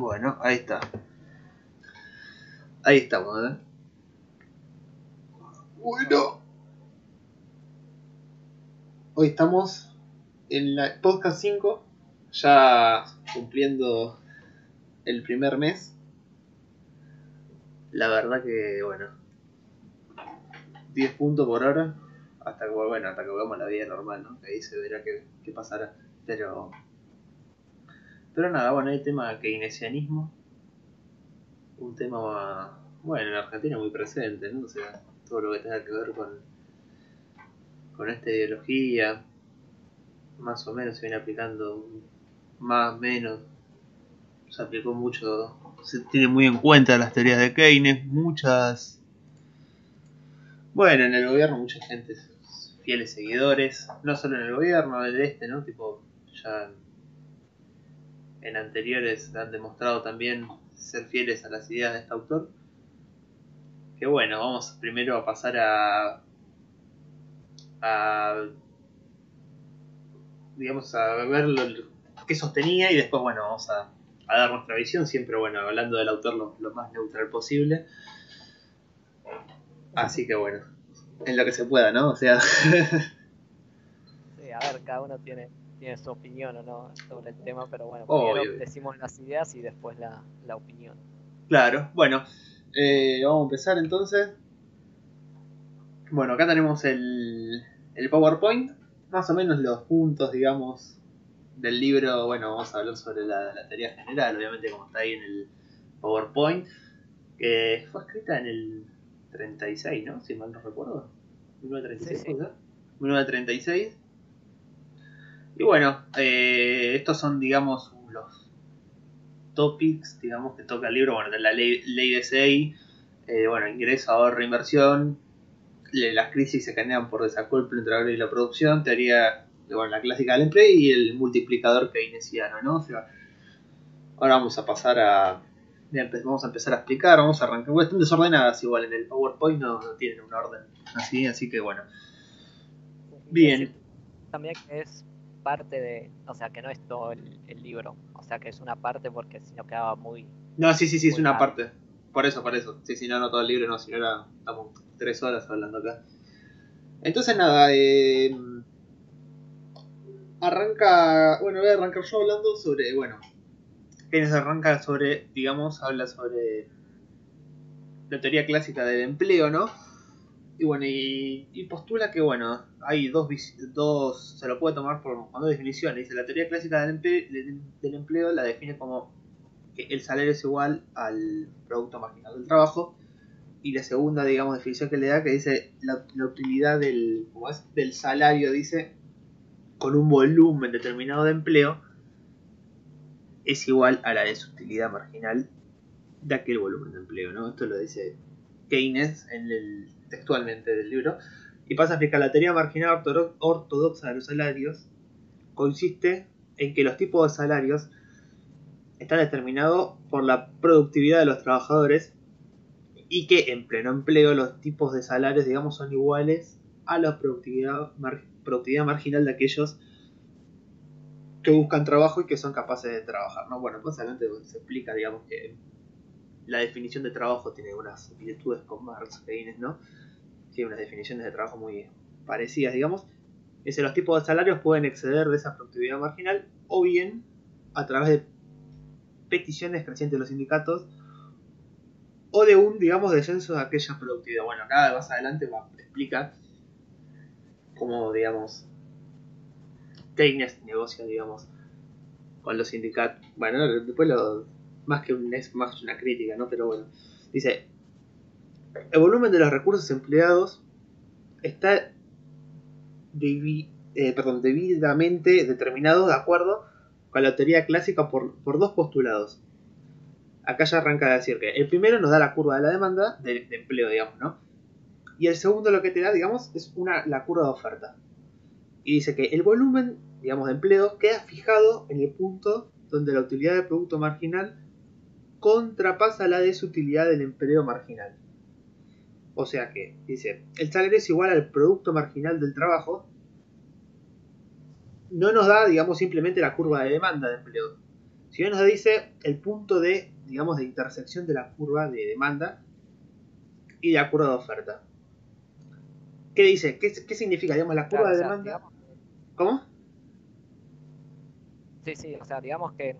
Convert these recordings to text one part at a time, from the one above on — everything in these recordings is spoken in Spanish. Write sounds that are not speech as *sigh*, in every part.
Bueno, ahí está. Ahí estamos, ¿eh? Bueno. Hoy estamos en la podcast 5, ya cumpliendo el primer mes. La verdad que, bueno, 10 puntos por hora, hasta que, bueno, hasta que volvamos a la vida normal, ¿no? Que ahí se verá qué, qué pasará. Pero, pero nada, bueno, hay tema keynesianismo, un tema, bueno, en Argentina muy presente, ¿no? O sea, todo lo que tenga que ver con, con esta ideología, más o menos se viene aplicando, más o menos, se aplicó mucho, se tiene muy en cuenta las teorías de Keynes, muchas, bueno, en el gobierno mucha gente, fieles seguidores, no solo en el gobierno, en el este, ¿no? Tipo, ya en anteriores han demostrado también ser fieles a las ideas de este autor. Que bueno, vamos primero a pasar a. a. digamos, a ver lo, qué sostenía y después, bueno, vamos a, a, dar nuestra visión, siempre, bueno, hablando del autor lo, lo más neutral posible. Así que bueno, en lo que se pueda, ¿no? O sea. *laughs* sí, a ver, cada uno tiene tiene su opinión o no sobre el tema, pero bueno, primero decimos las ideas y después la, la opinión. Claro, bueno, eh, vamos a empezar entonces. Bueno, acá tenemos el, el PowerPoint, más o menos los puntos, digamos, del libro. Bueno, vamos a hablar sobre la, la teoría general, obviamente, como está ahí en el PowerPoint, que fue escrita en el 36, ¿no? Si mal no recuerdo. 1936, sí, sí. 1936. Y bueno, eh, estos son, digamos, los topics, digamos, que toca el libro, bueno, de la ley, ley de SEI, eh, bueno, ingreso, ahorro, inversión, las crisis se generan por desacuerdo entre la y la producción, teoría, bueno, la clásica del empleo y el multiplicador keynesiano, ¿no? O sea, ahora vamos a pasar a, vamos a empezar a explicar, vamos a arrancar, bueno, están desordenadas igual en el PowerPoint, no, no tienen un orden así, así que bueno. Bien. También es parte de, o sea, que no es todo el, libro, o sea, que es una parte porque si no quedaba muy... No, sí, sí, sí, es una parte. Por eso, por eso. Sí, si no, no todo el libro, no, si no era, estamos tres horas hablando acá. Entonces, nada, eh, arranca, bueno, voy a arrancar yo hablando sobre, bueno, Keynes arranca sobre, digamos, habla sobre la teoría clásica del empleo, ¿no? Y bueno, y, postula que, bueno, hay dos, dos, se lo puede tomar por dos definiciones. Dice, la teoría clásica del empleo, la define como que el salario es igual al producto marginal del trabajo. Y la segunda, digamos, definición que le da, que dice la, utilidad del, del salario, dice, con un volumen determinado de empleo, es igual a la desutilidad marginal de aquel volumen de empleo, ¿no? Esto lo dice Keynes en el textualmente del libro, y pasa a explicar la teoría marginal ortodoxa de los salarios, consiste en que los tipos de salarios están determinados por la productividad de los trabajadores y que en pleno empleo los tipos de salarios, digamos, son iguales a la productividad, marginal de aquellos que buscan trabajo y que son capaces de trabajar, ¿no? Bueno, más adelante se explica, digamos, que la definición de trabajo tiene unas similitudes con Marx, Keynes, ¿no? tiene unas definiciones de trabajo muy parecidas, digamos, es que los tipos de salarios pueden exceder de esa productividad marginal o bien a través de peticiones crecientes de los sindicatos o de un, digamos, descenso de aquella productividad. Bueno, acá más adelante va a explicar cómo, digamos, Keynes negocia, digamos, con los sindicatos. Bueno, después lo, más que un, es más una crítica, ¿no? Pero bueno, dice, el volumen de los recursos empleados está eh, debidamente determinado de acuerdo con la teoría clásica por, dos postulados. Acá ya arranca a decir que el primero nos da la curva de la demanda de, empleo, digamos, ¿no? Y el segundo lo que te da, digamos, es una, la curva de oferta. Y dice que el volumen, digamos, de empleo queda fijado en el punto donde la utilidad del producto marginal contrapasa la desutilidad del empleo marginal. O sea que, dice, el salario es igual al producto marginal del trabajo. No nos da, digamos, simplemente la curva de demanda de empleo, Si bien nos dice el punto de, digamos, de intersección de la curva de demanda y de la curva de oferta. ¿Qué dice? ¿Qué, significa, digamos, la curva de demanda? ¿Cómo? Sí, sí, o sea, digamos que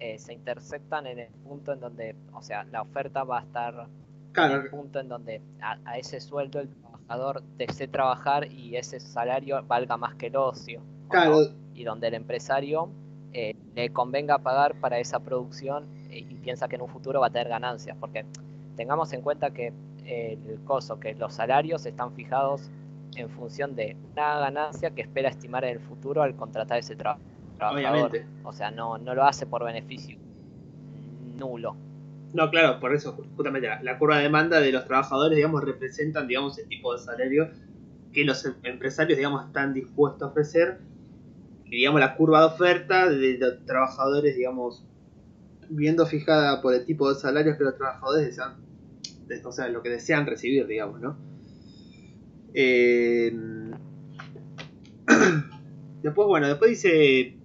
eh, se intersectan en el punto en donde, o sea, la oferta va a estar en el punto en donde a, ese sueldo el trabajador desee trabajar y ese salario valga más que el ocio. Claro. Y donde el empresario eh, le convenga pagar para esa producción y, piensa que en un futuro va a tener ganancias, porque tengamos en cuenta que el coso, que los salarios están fijados en función de una ganancia que espera estimar en el futuro al contratar ese trabajo Obviamente. O sea, no, no lo hace por beneficio nulo. No, claro, por eso justamente la, curva de demanda de los trabajadores, digamos, representan, digamos, el tipo de salario que los em, empresarios, digamos, están dispuestos a ofrecer. Y, digamos, la curva de oferta de los trabajadores, digamos, viendo fijada por el tipo de salarios que los trabajadores desean, o sea, lo que desean recibir, digamos, ¿no? Eh... *clears throat* después, bueno, después dice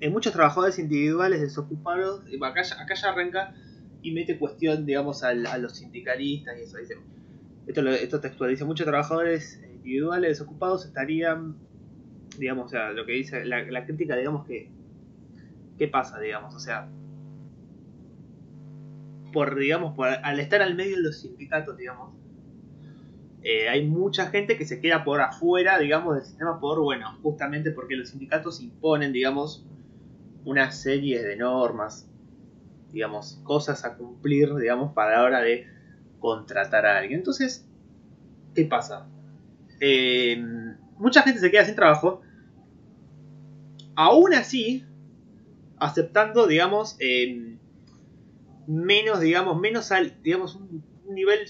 en muchos trabajadores individuales desocupados, acá ya, acá ya arranca y mete cuestión, digamos, a los sindicalistas y eso. Dice, esto, esto textual dice, muchos trabajadores individuales desocupados estarían, digamos, o sea, lo que dice la, crítica, digamos, que, ¿qué pasa, digamos? O sea, por, digamos, por, al estar al medio de los sindicatos, digamos, eh, hay mucha gente que se queda por afuera, digamos, del sistema por, bueno, justamente porque los sindicatos imponen, digamos, una serie de normas, digamos, cosas a cumplir, digamos, para la hora de contratar a alguien. Entonces, ¿qué pasa? Eh, mucha gente se queda sin trabajo, aún así, aceptando, digamos, eh, menos, digamos, menos, digamos, un, nivel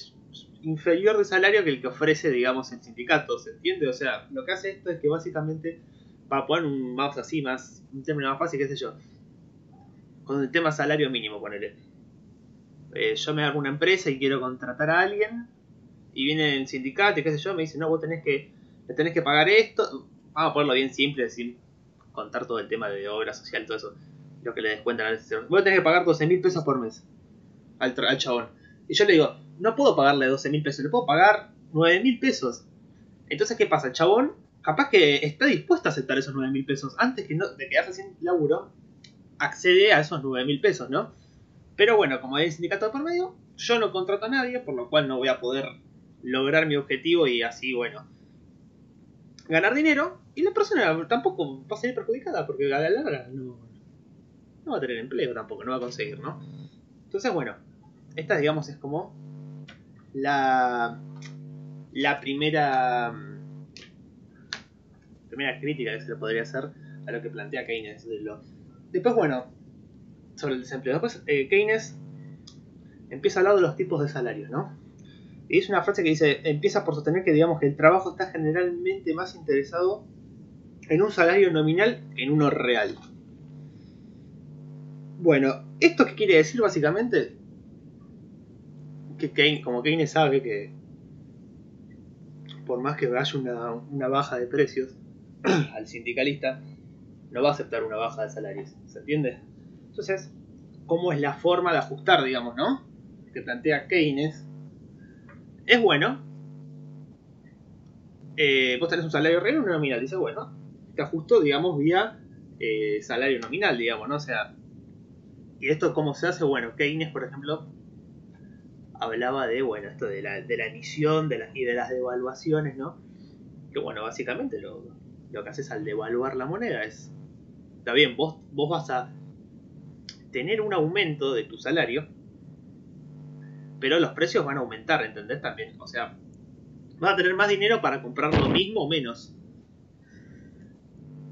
inferior de salario que el que ofrece, digamos, el sindicato, ¿se entiende? O sea, lo que hace esto es que básicamente para poner un mouse así, más un término más fácil, qué sé yo. Con el tema salario mínimo, ponele. Eh, yo me hago una empresa y quiero contratar a alguien y viene el sindicato y qué sé yo, me dice, no, vos tenés que, tenés que pagar esto. Vamos a ponerlo bien simple, sin contar todo el tema de obra social, todo eso, lo que le descuentan al. Vos tenés que pagar 12 mil pesos por mes al, al chabón. Y yo le digo, no puedo pagarle 12 mil pesos, le puedo pagar 9 mil pesos. Entonces, ¿qué pasa? El chabón capaz que está dispuesta a aceptar esos 9 mil pesos. Antes que no, de quedarse sin laburo, accede a esos 9 mil pesos, ¿no? Pero bueno, como hay sindicato por medio, yo no contrato a nadie, por lo cual no voy a poder lograr mi objetivo y así, bueno, ganar dinero. Y la persona tampoco va a salir perjudicada porque a la larga no, no va a tener empleo tampoco, no va a conseguir, ¿no? Entonces, bueno, esta digamos es como la, la primera primera crítica que se le podría hacer a lo que plantea Keynes. Después, bueno, sobre el desempleo. Después, eh, Keynes empieza a hablar de los tipos de salarios, ¿no? Y dice una frase que dice, empieza por sostener que digamos que el trabajo está generalmente más interesado en un salario nominal que en uno real. Bueno, ¿esto qué quiere decir básicamente? Que Keynes, como Keynes sabe que por más que haya una baja de precios, *clears throat* al sindicalista, no va a aceptar una baja de salarios. ¿Se entiende? Entonces, ¿cómo es la forma de ajustar, digamos, no? Que plantea Keynes. Es bueno. Eh, vos tenés un salario real y uno nominal. Dice, bueno, te ajusto, digamos, vía eh, salario nominal, digamos, ¿no? O sea, ¿y esto cómo se hace? Bueno, Keynes, por ejemplo, hablaba de, bueno, esto de la, de la emisión de y de las devaluaciones, ¿no? Que, bueno, básicamente lo, lo que haces al devaluar la moneda es, está bien, vos, vos vas a tener un aumento de tu salario, pero los precios van a aumentar, ¿entendés? También, o sea, vas a tener más dinero para comprar lo mismo o menos.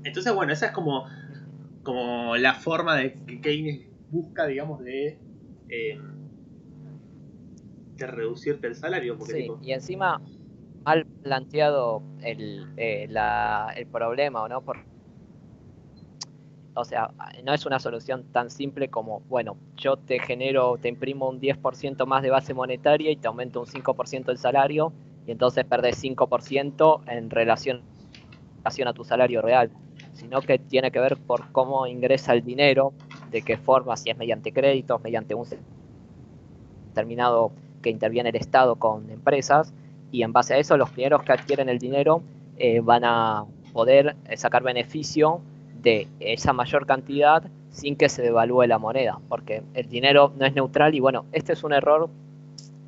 Entonces, bueno, esa es como, como la forma de que Keynes busca, digamos, de, eh, de reducirte el salario. sí, y encima mal planteado el, eh, el problema, ¿o no? Por, o sea, no es una solución tan simple como, bueno, yo te genero, te imprimo un 10% más de base monetaria y te aumento un 5% el salario y entonces perdés 5% en relación, a tu salario real, sino que tiene que ver por cómo ingresa el dinero de qué forma, si es mediante créditos, mediante un determinado que interviene el Estado con empresas, y en base a eso los primeros que adquieren el dinero eh, van a poder eh, sacar beneficio de esa mayor cantidad sin que se devalúe la moneda, porque el dinero no es neutral y bueno, este es un error,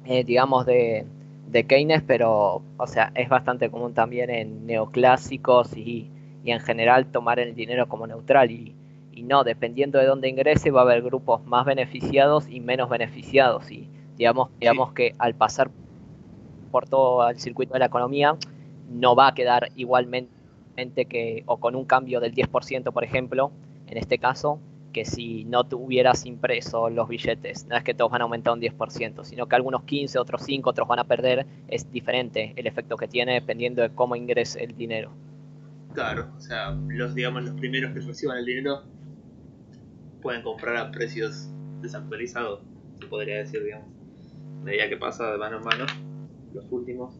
eh, digamos, de, de, Keynes, pero, o sea, es bastante común también en neoclásicos y, y en general tomar el dinero como neutral y, y, no, dependiendo de dónde ingrese va a haber grupos más beneficiados y menos beneficiados y digamos, digamos que al pasar por todo el circuito de la economía no va a quedar igualmente que, o con un cambio del 10%, por ejemplo, en este caso, que si no tuvieras impreso los billetes. No es que todos van a aumentar un 10%, sino que algunos 15, otros 5, otros van a perder. Es diferente el efecto que tiene dependiendo de cómo ingrese el dinero. Claro, o sea, los, digamos, los primeros que reciban el dinero pueden comprar a precios desactualizados, se podría decir, digamos. medida que pasa de mano en mano, los últimos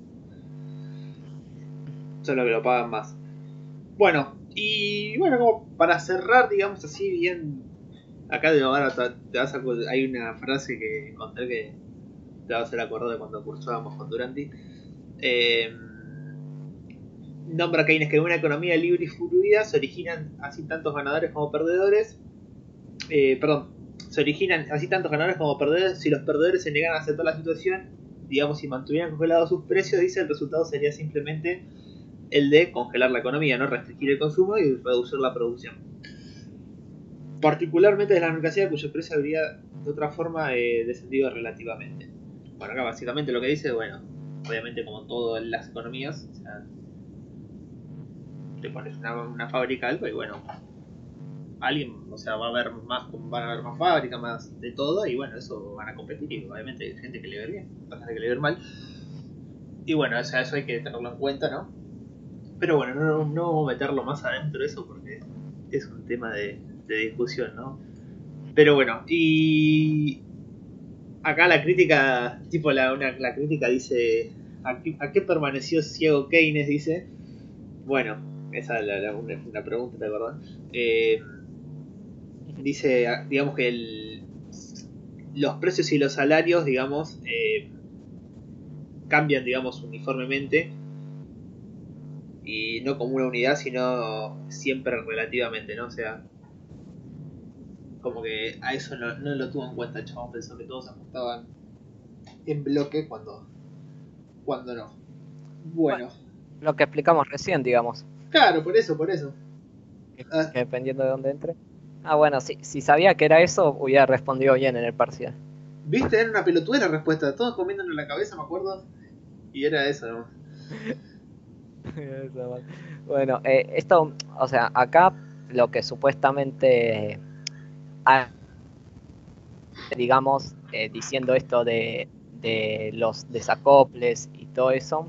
son los que lo pagan más. Bueno, y bueno, como para cerrar, digamos así, bien. Acá de ahora te vas a, hay una frase que encontré que te vas a hacer acordar de cuando cursábamos con Duranti. Eh, nombra Keynes que en una economía libre y fluida se originan así tantos ganadores como perdedores. Eh, perdón, se originan así tantos ganadores como perdedores. Si los perdedores se niegan a aceptar la situación, digamos, si mantuvieran congelados sus precios, dice el resultado sería simplemente el de congelar la economía, no restringir el consumo y reducir la producción. Particularmente de la mercancía cuyo precio habría de otra forma eh, descendido relativamente. Bueno, acá básicamente lo que dice, bueno, obviamente como todo en las economías, o sea, te pones una fábrica algo y bueno, alguien, o sea, va a haber más, van a haber más fábricas, más de todo, y bueno, eso van a competir, y obviamente hay gente que le ve bien, gente que le ve mal. Y bueno, o sea, eso hay que tenerlo en cuenta, ¿no? Pero bueno, no, no meterlo más adentro de eso porque es un tema de, discusión, ¿no? Pero bueno, y acá la crítica, tipo la, una, la crítica dice, ¿a qué, permaneció ciego Keynes? Dice, bueno, esa es una, pregunta, ¿te verdad Eh, dice, digamos que el, los precios y los salarios, digamos, eh, cambian, digamos, uniformemente y no como una unidad, sino siempre relativamente, ¿no? O sea, como que a eso no, lo tuvo en cuenta el chabón, pensó que todos ajustaban en bloque cuando, cuando no. Bueno. Lo que explicamos recién, digamos. Claro, por eso, por eso. Ah. dependiendo de dónde entre. Ah, bueno, si, si sabía que era eso, hubiera respondido bien en el parcial. Viste, era una pelotuda la respuesta, todos comiéndonos la cabeza, me acuerdo. Y era eso, ¿no? *laughs* bueno, eh, esto, o sea, acá lo que supuestamente digamos, eh, diciendo esto de, de, los desacoples y todo eso,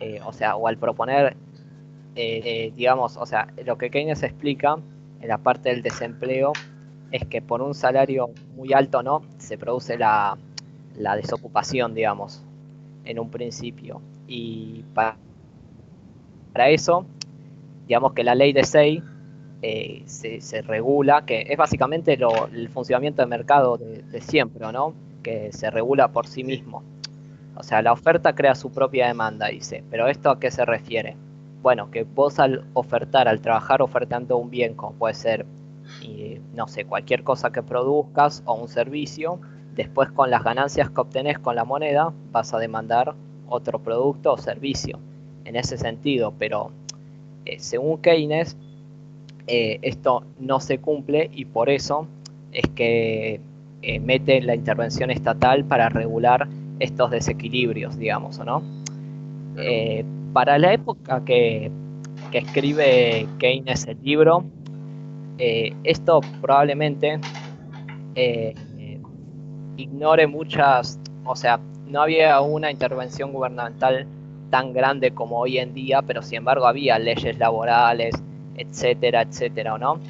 eh, o sea, o al proponer, digamos, o sea, lo que Keynes explica en la parte del desempleo es que por un salario muy alto, ¿no? Se produce la, desocupación, digamos, en un principio. Y para para eso, digamos que la ley de SEI eh, se, regula, que es básicamente el funcionamiento del mercado de, siempre, ¿no? Que se regula por sí mismo. O sea, la oferta crea su propia demanda, dice. Pero ¿esto a qué se refiere? Bueno, que vos al ofertar, al trabajar ofertando un bien, como puede ser, no sé, cualquier cosa que produzcas o un servicio, después con las ganancias que obtenés con la moneda vas a demandar otro producto o servicio en ese sentido, pero eh, según Keynes, eh, esto no se cumple y por eso es que eh, mete la intervención estatal para regular estos desequilibrios, digamos, ¿no? Para la época que, que, escribe Keynes el libro, esto probablemente ignore muchas, o sea, no había una intervención gubernamental tan grande como hoy en día, pero sin embargo había leyes laborales, etcétera, etcétera, ¿no?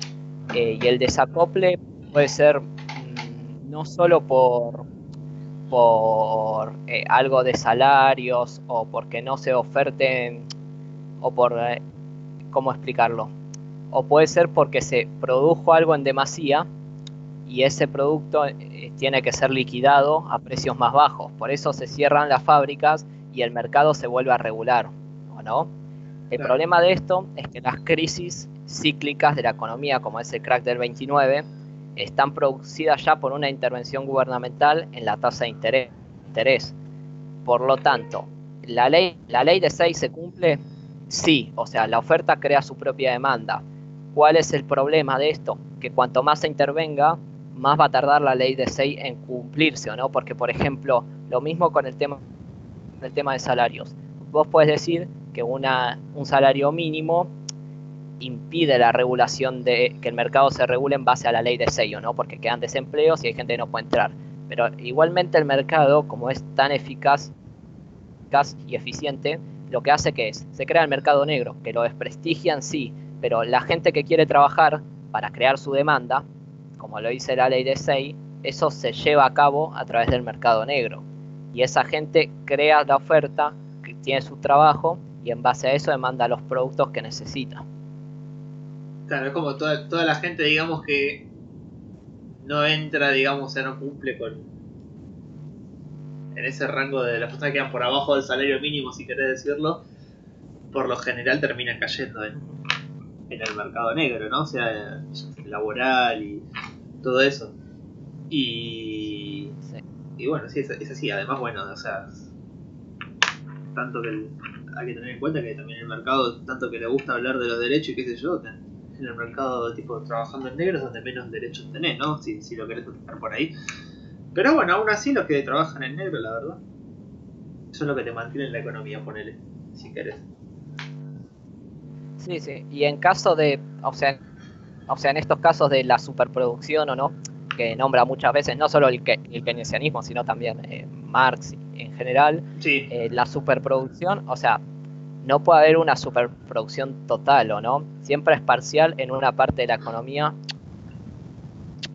Eh, y el desacople puede ser mm, no solo por, por eh, algo de salarios o porque no se oferten o por, eh, ¿cómo explicarlo? O puede ser porque se produjo algo en demasía y ese producto eh, tiene que ser liquidado a precios más bajos. Por eso se cierran las fábricas y el mercado se vuelve a regular, ¿o no? El problema de esto es que las crisis cíclicas de la economía, como ese crack del 29, están producidas ya por una intervención gubernamental en la tasa de interés. Por lo tanto, ¿la ley, ¿la ley de 6 se cumple? Sí, o sea, la oferta crea su propia demanda. ¿Cuál es el problema de esto? Que cuanto más se intervenga, más va a tardar la ley de 6 en cumplirse, ¿o no? Porque, por ejemplo, lo mismo con el tema, tema de salarios. Vos puedes decir que una, un salario mínimo impide la regulación de que el mercado se regule en base a la ley de sello, ¿no? Porque quedan desempleos y hay gente que no puede entrar. Pero igualmente el mercado, como es tan eficaz, y eficiente, lo que hace que es, se crea el mercado negro, que lo desprestigian sí, pero la gente que quiere trabajar para crear su demanda, como lo dice la ley de SEI, eso se lleva a cabo a través del mercado negro. Y esa gente crea la oferta, tiene su trabajo y en base a eso demanda los productos que necesita. Claro, es como toda, toda la gente, digamos, que no entra, digamos, o sea, no cumple con. En ese rango de las personas que quedan por abajo del salario mínimo, si querés decirlo, por lo general terminan cayendo en, en el mercado negro, ¿no? O sea, laboral y todo eso. Y. Y bueno, sí, es, es, así. Además, bueno, o sea. Tanto que hay que tener en cuenta que también el mercado, tanto que le gusta hablar de los derechos y qué sé yo, en el mercado tipo trabajando en negro es donde menos derechos tenés, ¿no? Si, si lo querés buscar por ahí. Pero bueno, aún así los que trabajan en negro, la verdad, son los que te mantienen la economía, ponele, si querés. Sí, sí. Y en caso de, o sea, o sea, en estos casos de la superproducción o no, que nombra muchas veces no solo el, el keynesianismo, sino también eh, Marx en general, sí. eh, la superproducción, o sea, no puede haber una superproducción total, ¿o no? Siempre es parcial en una parte de la economía.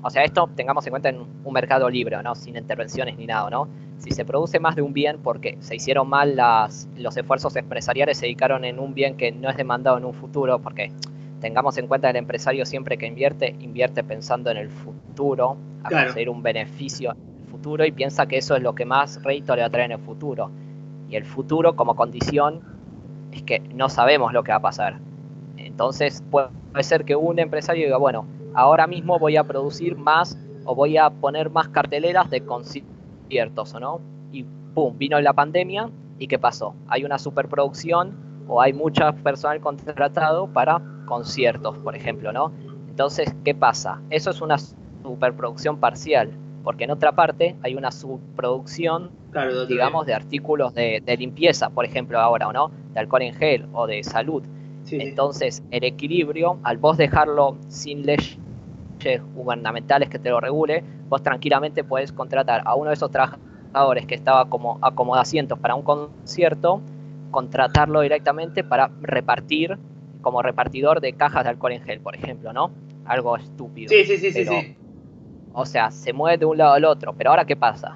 O sea, esto tengamos en cuenta en un mercado libre, ¿no? Sin intervenciones ni nada, ¿no? Si se produce más de un bien porque se hicieron mal las, los esfuerzos empresariales, se dedicaron en un bien que no es demandado en un futuro, porque tengamos en cuenta que el empresario siempre que invierte, invierte pensando en el futuro, a conseguir un beneficio en el futuro y piensa que eso es lo que más rédito le va a traer en el futuro. Y el futuro como condición es que no sabemos lo que va a pasar. Entonces puede ser que un empresario diga, bueno, ahora mismo voy a producir más o voy a poner más carteleras de conciertos, ¿o no? Y pum, vino la pandemia y ¿qué pasó? Hay una superproducción o hay mucha personal contratado para conciertos, por ejemplo, ¿no? Entonces, ¿qué pasa? Eso es una superproducción parcial, porque en otra parte hay una subproducción, digamos, de artículos de, de, limpieza, por ejemplo, ahora, ¿o no? de alcohol en gel o de salud. Entonces, el equilibrio, al vos dejarlo sin leyes gubernamentales que te lo regule, vos tranquilamente puedes contratar a uno de esos trabajadores que estaba como acomodasientos para un concierto, contratarlo directamente para repartir como repartidor de cajas de alcohol en gel, por ejemplo, ¿no? Algo estúpido. Sí, sí, sí, sí, O sea, se mueve de un lado al otro, pero ahora ¿qué pasa?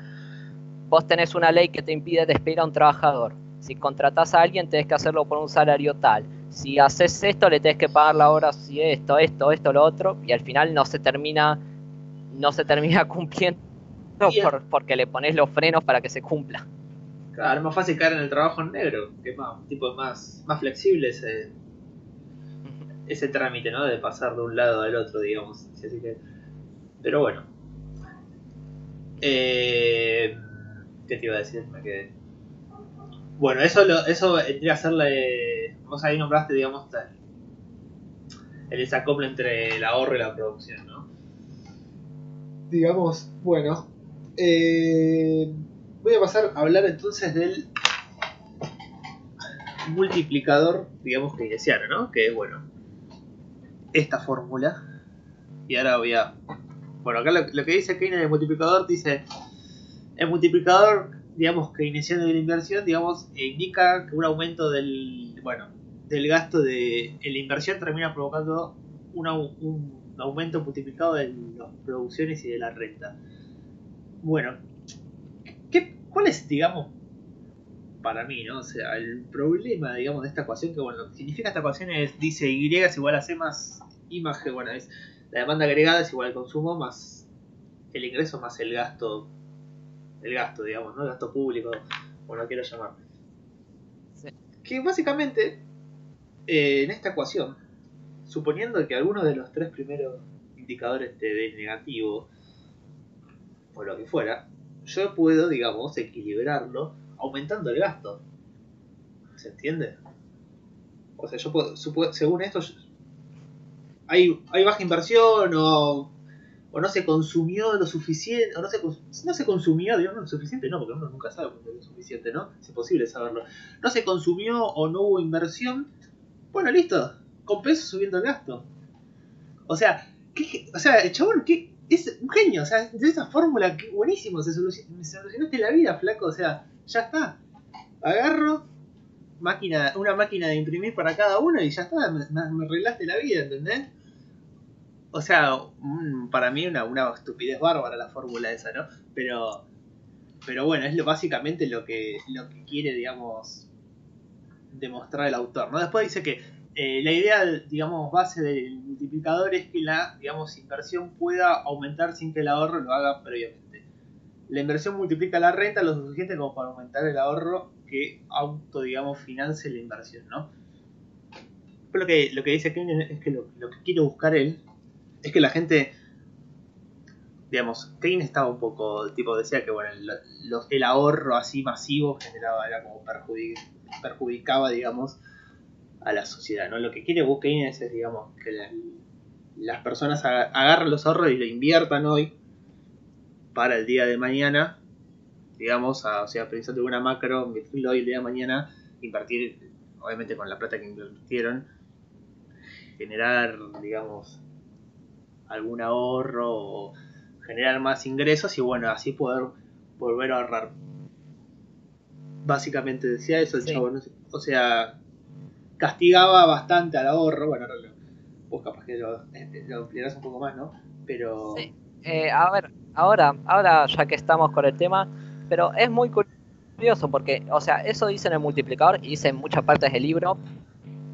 Vos tenés una ley que te impide despedir a un trabajador si contratas a alguien, tenés que hacerlo por un salario tal. Si haces esto, le tenés que pagar la hora si esto, esto, esto, lo otro, y al final no se termina, no se termina *laughs* cumpliendo porque le pones los frenos para que se cumpla. Claro, es más fácil caer en el trabajo en negro, que es más, tipo, más, más flexible ese, ese trámite, ¿no? De pasar de un lado al otro, digamos. Así que, pero bueno. Eh, ¿Qué te iba a decir? Me quedé. Bueno, eso, lo, eso vendría a ser la. Vos ahí nombraste, digamos, el desacople entre el ahorro y la producción, ¿no? Digamos, bueno. Eh, voy a pasar a hablar entonces del multiplicador, digamos, keynesiano, ¿no? Que es, bueno, esta fórmula. Y ahora voy a. Bueno, acá lo, que dice Keynes del multiplicador dice: el multiplicador digamos, que iniciando de la inversión, digamos, eh, indica que un aumento del, bueno, del gasto de la inversión termina provocando un aumento multiplicado de las producciones y de la renta. Bueno, ¿qué, ¿cuál es, digamos, para mí, ¿no? O sea, el problema, digamos, de esta ecuación, que bueno, lo que significa esta ecuación es, dice Y es igual a C más I más G, bueno, es la demanda agregada es igual al consumo más el ingreso más el gasto, el gasto, digamos, ¿no? El gasto público, como lo quiero llamar. Que básicamente, eh, en esta ecuación, suponiendo que alguno de los tres primeros indicadores te dé negativo, o lo que fuera, yo puedo, digamos, equilibrarlo aumentando el gasto. ¿Se entiende? O sea, yo puedo, según esto, hay, baja inversión o, o, no se consumió lo suficiente, o no se, no se consumió, digamos, lo suficiente, no, porque uno nunca sabe lo suficiente, ¿no? Es imposible saberlo. No se consumió o no hubo inversión, bueno, listo, compenso subiendo el gasto. O sea, ¿qué, o sea, el chabón, ¿qué, es un genio, o sea, de esa fórmula, que buenísimo, se solucionaste la vida, flaco, o sea, ya está. Agarro máquina, una máquina de imprimir para cada uno y ya está, me, arreglaste la vida, ¿entendés? O sea, para mí una, una estupidez bárbara la fórmula esa, ¿no? Pero, pero bueno, es básicamente lo que, lo que quiere, digamos, demostrar el autor, ¿no? Después dice que eh, la idea, digamos, base del multiplicador es que la, digamos, inversión pueda aumentar sin que el ahorro lo haga previamente. La inversión multiplica la renta lo suficiente como para aumentar el ahorro que auto, digamos, financie la inversión, ¿no? Pero lo que, lo que dice Keynes es que lo, que quiere buscar él es que la gente, digamos, Keynes estaba un poco, tipo, decía que, bueno, el, el ahorro así masivo generaba, era como perjudicaba, digamos, a la sociedad, ¿no? Lo que quiere Keynes es, digamos, que las personas agarren los ahorros y lo inviertan hoy para el día de mañana, digamos, o sea, pensando en una macro, invertirlo hoy el día de mañana, invertir, obviamente con la plata que invirtieron, generar, digamos, algún ahorro o generar más ingresos y bueno, así poder volver a ahorrar. Básicamente decía eso el chavo, o sea, castigaba bastante al ahorro. Bueno, ahora vos capaz que lo, este, lo un poco más, ¿no? Pero. Sí. Eh, a ver, ahora, ahora ya que estamos con el tema, pero es muy curioso porque, o sea, eso dice en el multiplicador y dice en muchas partes del libro.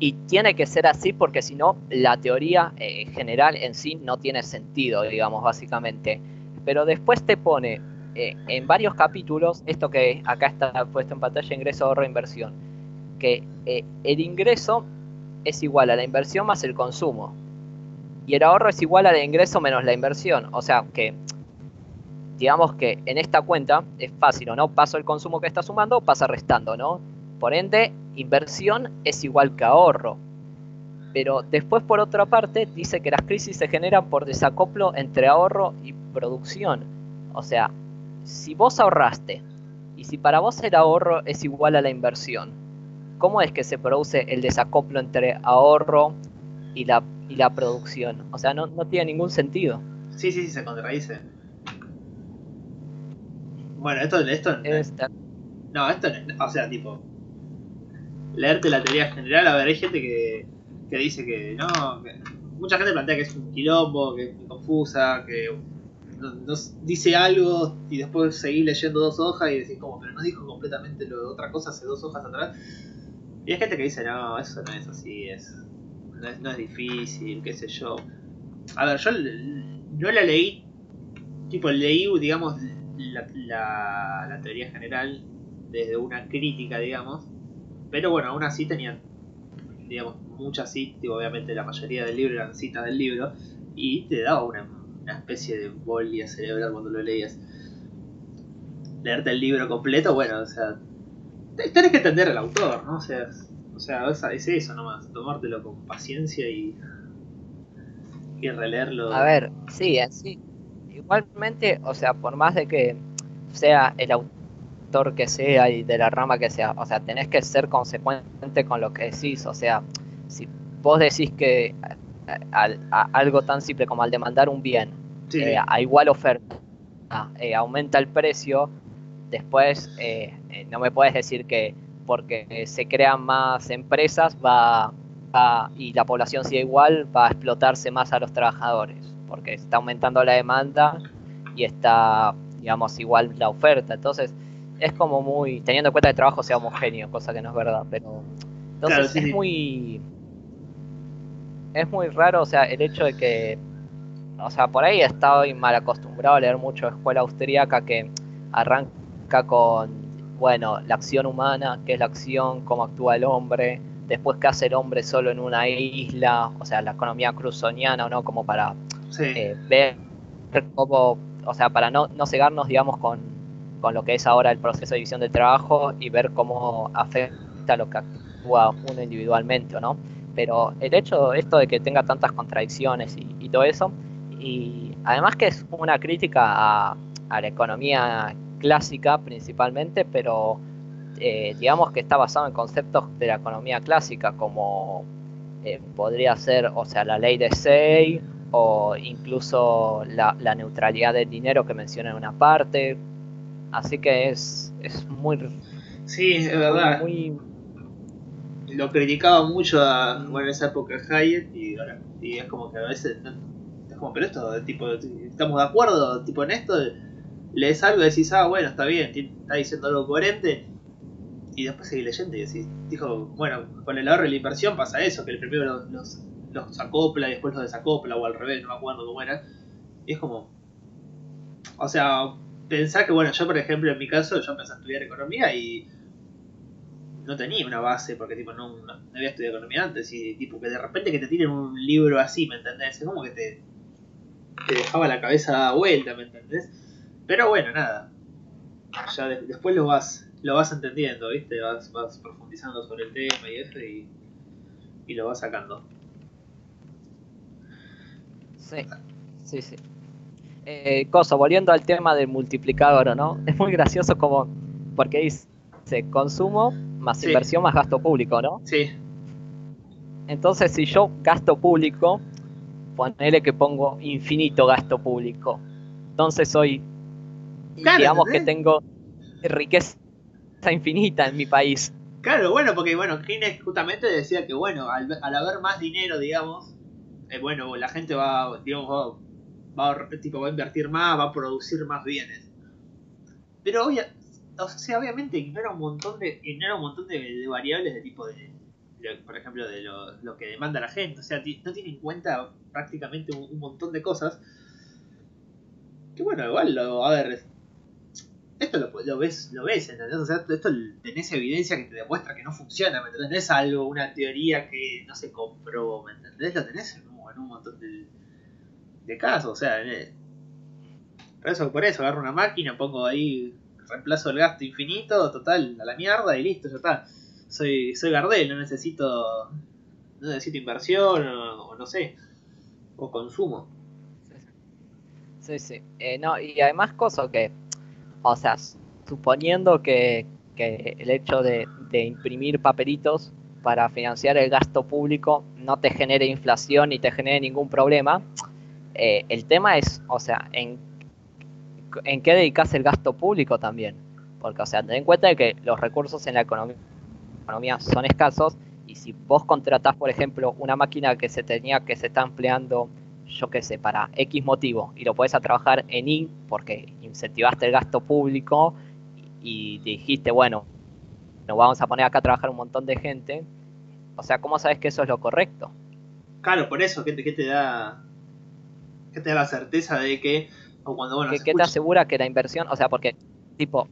Y tiene que ser así porque si no, la teoría eh, general en sí no tiene sentido, digamos, básicamente. Pero después te pone eh, en varios capítulos esto que acá está puesto en pantalla, ingreso, ahorro, inversión que eh, el ingreso es igual a la inversión más el consumo. Y el ahorro es igual al ingreso menos la inversión. O sea que, digamos que en esta cuenta es fácil, ¿no? Paso el consumo que está sumando, pasa restando, ¿no? Por ende, inversión es igual que ahorro. Pero después, por otra parte, dice que las crisis se generan por desacoplo entre ahorro y producción. O sea, si vos ahorraste y si para vos el ahorro es igual a la inversión, ¿cómo es que se produce el desacoplo entre ahorro y la, y la producción? O sea, no, tiene ningún sentido. Sí, sí, sí, se contradice. Bueno, esto, esto no, esto o sea, tipo, leerte la teoría general, a ver, hay gente que, que dice que no, mucha gente plantea que es un quilombo, que es muy confusa, que nos dice algo y después seguir leyendo dos hojas y decir como, pero no dijo completamente lo de otra cosa hace dos hojas atrás. Y hay gente que dice, no, eso no es así, es, no, es, difícil, qué sé yo. A ver, yo no la leí, tipo, leí, digamos, la, la, teoría general desde una crítica, digamos. Pero bueno, aún así tenían, digamos, muchas citas, obviamente la mayoría del libro eran citas del libro, y te daba una, una especie de bolia cerebral cuando lo leías. Leerte el libro completo, bueno, o sea, tenés que entender al autor, ¿no? O sea, o sea es, eso nomás, tomártelo con paciencia y, y releerlo. A ver, sí, sí. Igualmente, o sea, por más de que sea el autor que sea y de la rama que sea, o sea, tenés que ser consecuente con lo que decís, o sea, si vos decís que algo tan simple como al demandar un bien eh, a igual oferta eh, aumenta el precio, después eh, eh, no me puedes decir que porque se crean más empresas va, y la población sigue igual, va a explotarse más a los trabajadores, porque está aumentando la demanda y está, digamos, igual la oferta. Entonces, es como muy, teniendo en cuenta que el trabajo sea homogéneo, cosa que no es verdad, pero entonces es muy es muy raro, o sea, el hecho de que o sea, por ahí estoy mal acostumbrado a leer mucho escuela austríaca que arranca con, bueno, la acción humana, que es la acción, cómo actúa el hombre, después qué hace el hombre solo en una isla, o sea, la economía cruzoniana, ¿o no? Como para eh, ver cómo, o sea, para no, no cegarnos, digamos, con, con lo que es ahora el proceso de división del trabajo y ver cómo afecta lo que actúa uno individualmente, ¿no? Pero el hecho, esto de que tenga tantas contradicciones y, todo eso, y además que es una crítica a, la economía clásica principalmente, pero eh, digamos que está basado en conceptos de la economía clásica, como eh, podría ser, o sea, la ley de Say, o incluso la, neutralidad del dinero que menciona en una parte. Así que es, es muy... Sí, es verdad. Muy, lo criticaba mucho a, bueno, en esa época Hayek y, y es como que a veces es como, pero esto, tipo, estamos de acuerdo, tipo en esto, lees algo y decís, ah, bueno, está bien, está diciendo algo coherente y después seguís leyendo y decís, dijo, bueno, con el ahorro y la inversión pasa eso, que el primero los, los, acopla y después los desacopla o al revés, no me acuerdo cómo era. Y es como, o sea, pensar que, bueno, yo por ejemplo en mi caso, yo empecé a estudiar economía y no tenía una base porque tipo no, había estudiado economía antes y tipo que de repente que te tiren un libro así, ¿me entendés? Es como que te, te dejaba la cabeza vuelta, ¿me entendés? Pero bueno, nada. Ya después lo vas lo vas entendiendo, ¿viste? Vas, vas profundizando sobre el tema y eso y, y lo vas sacando. Sí, sí, sí. Eh, cosa, volviendo al tema del multiplicador, ¿no? Es muy gracioso como, porque dice consumo más inversión más gasto público, ¿no? Sí. Entonces, si yo gasto público, ponele que pongo infinito gasto público. Entonces soy, digamos que tengo riqueza infinita en mi país. Claro, bueno, porque bueno, Keynes justamente decía que bueno, al, haber más dinero, digamos, eh, bueno, la gente va, digamos, va, tipo, va a invertir más, va a producir más bienes. Pero hoy o sea, obviamente ignora un montón de, ignora un montón de, variables de tipo de, por ejemplo, de lo, que demanda la gente. O sea, no tiene en cuenta prácticamente un, montón de cosas. Que bueno, igual, lo, a ver, esto lo, ves, lo ves, ¿entendés? O sea, esto tenés evidencia que te demuestra que no funciona, ¿me entendés? No es algo, una teoría que no se comprobó, ¿me entendés? Lo tenés en un, montón de, de casos, o sea, por eso, por eso agarro una máquina, pongo ahí reemplazo el gasto infinito, total, a la mierda y listo, ya está. Soy, soy Gardel, no necesito, no necesito inversión o, no sé, o consumo. Sí, sí. Eh, no, y además cosa que, o sea, suponiendo que, que el hecho de, de imprimir papelitos para financiar el gasto público no te genere inflación ni te genere ningún problema. Eh, el tema es, o sea, en en qué dedicas el gasto público también. Porque, o sea, ten en cuenta que los recursos en la economía, son escasos y si vos contratás, por ejemplo, una máquina que se tenía que se está empleando, yo qué sé, para X motivo y lo puedes a trabajar en I porque incentivaste el gasto público y dijiste, bueno, nos vamos a poner acá a trabajar un montón de gente. O sea, ¿cómo sabes que eso es lo correcto? Claro, por eso, ¿qué te, qué te da qué te da la certeza de que ¿Qué, te asegura que la inversión, o sea, porque, tipo,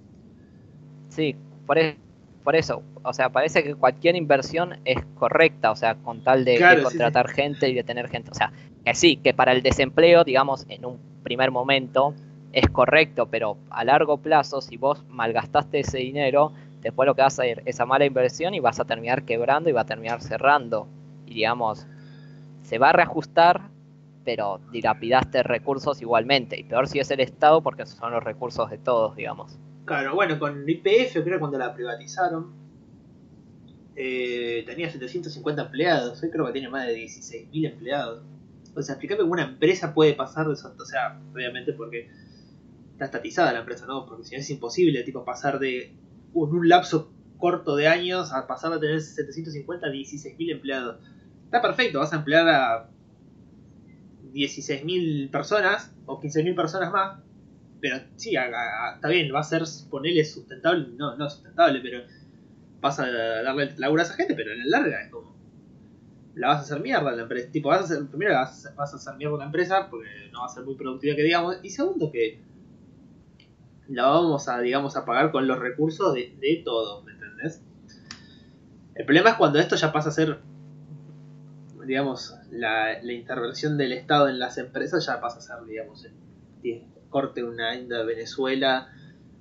sí, por, e, por eso, o sea, parece que cualquier inversión es correcta, o sea, con tal de, contratar gente y de tener gente, o sea, que sí, que para el desempleo, digamos, en un primer momento es correcto, pero a largo plazo, si vos malgastaste ese dinero, después lo que vas a hacer esa mala inversión y vas a terminar quebrando y va a terminar cerrando. Y digamos, se va a reajustar pero dilapidaste recursos igualmente. Y peor si es el Estado, porque son los recursos de todos, digamos. Claro, bueno, con IPF, creo cuando la privatizaron, eh, tenía 750 empleados. Hoy creo que tiene más de 16.000 empleados. O sea, explícame que una empresa puede pasar de eso. O sea, obviamente porque está estatizada la empresa, ¿no? Porque si no es imposible, tipo, pasar de un lapso corto de años a pasar a tener 750 a 16.000 empleados. Está perfecto, vas a emplear a 16.000 personas o 15.000 personas más, pero sí, está bien, va a ser, ponerle sustentable, no, no sustentable, pero vas a darle laburo a esa gente, pero en la larga es como... la vas a hacer mierda la empresa. Tipo, vas a hacer, primero vas, a hacer mierda la empresa porque no va a ser muy productiva que digamos. Y segundo que la vamos a, digamos, a pagar con los recursos de, de todos, ¿me entendés? El problema es cuando esto ya pasa a ser, digamos, la, la intervención del Estado en las empresas ya pasa a ser, digamos, el corte una inda de Venezuela,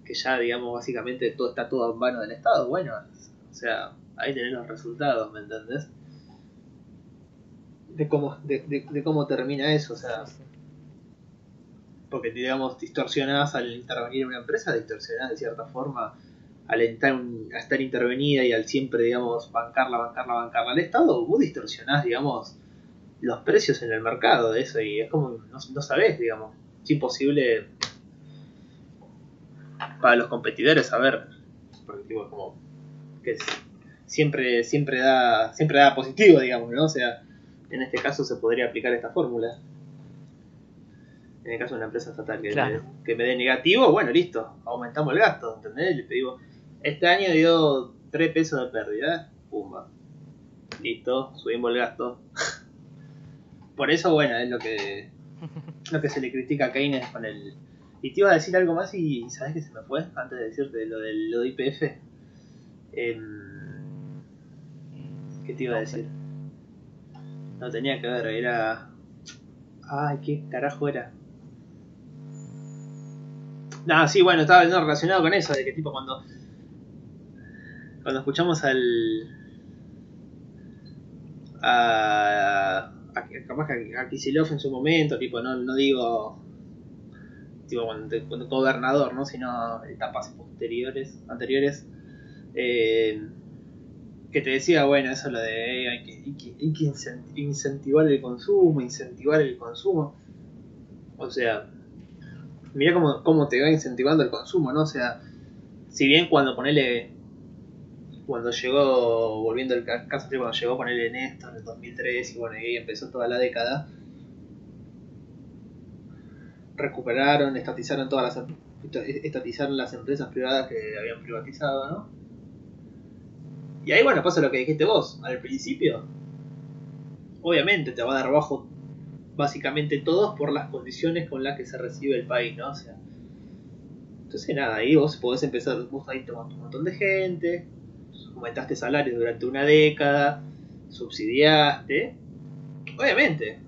que ya, digamos, básicamente todo está todo en mano del Estado. Bueno, o sea, ahí tenés los resultados, ¿me entendés? De cómo, de, cómo termina eso, o sea. Porque, digamos, distorsionás al intervenir en una empresa, distorsionás de cierta forma al estar, a estar intervenida y al siempre, digamos, bancarla, bancarla, bancarla al Estado, vos distorsionás, digamos, los precios en el mercado de eso y es como, no, no sabés, digamos, es imposible para los competidores saber, porque tipo, como que siempre, siempre da, siempre da positivo, digamos, ¿no? O sea, en este caso se podría aplicar esta fórmula. En el caso de una empresa estatal que, me, que me dé negativo, bueno, listo, aumentamos el gasto, ¿entendés? Le digo, este año dio 3 pesos de pérdida, pumba. Listo, subimos el gasto. *laughs* Por eso, bueno, es lo que *laughs* lo que se le critica a Keynes con el... Y te iba a decir algo más y ¿sabes que se me fue? Antes de decirte lo del lo de IPF. Em, ¿Qué te iba a decir? No tenía que ver, era... Ay, ¿qué carajo era? No, sí, bueno, estaba relacionado con eso, de que tipo cuando... Cuando escuchamos al... A, capaz que a Kisilov en su momento, tipo, no, no digo tipo cuando, gobernador, ¿no? sino etapas posteriores, anteriores, eh, que te decía, bueno, eso lo de hay, que, hay, que, incentivar el consumo, incentivar el consumo. O sea, mira cómo, cómo te va incentivando el consumo, ¿no? O sea, si bien cuando ponele cuando llegó, volviendo al caso, cuando llegó con él en esto en el 2003 y bueno, ahí empezó toda la década, recuperaron, estatizaron todas las estatizaron las empresas privadas que habían privatizado, ¿no? Y ahí bueno, pasa lo que dijiste vos, al principio. Obviamente te va a dar bajo básicamente todos por las condiciones con las que se recibe el país, ¿no? O sea, entonces nada, ahí vos podés empezar, vos ahí tomando un montón de gente, aumentaste salarios durante una década, subsidiaste. Obviamente,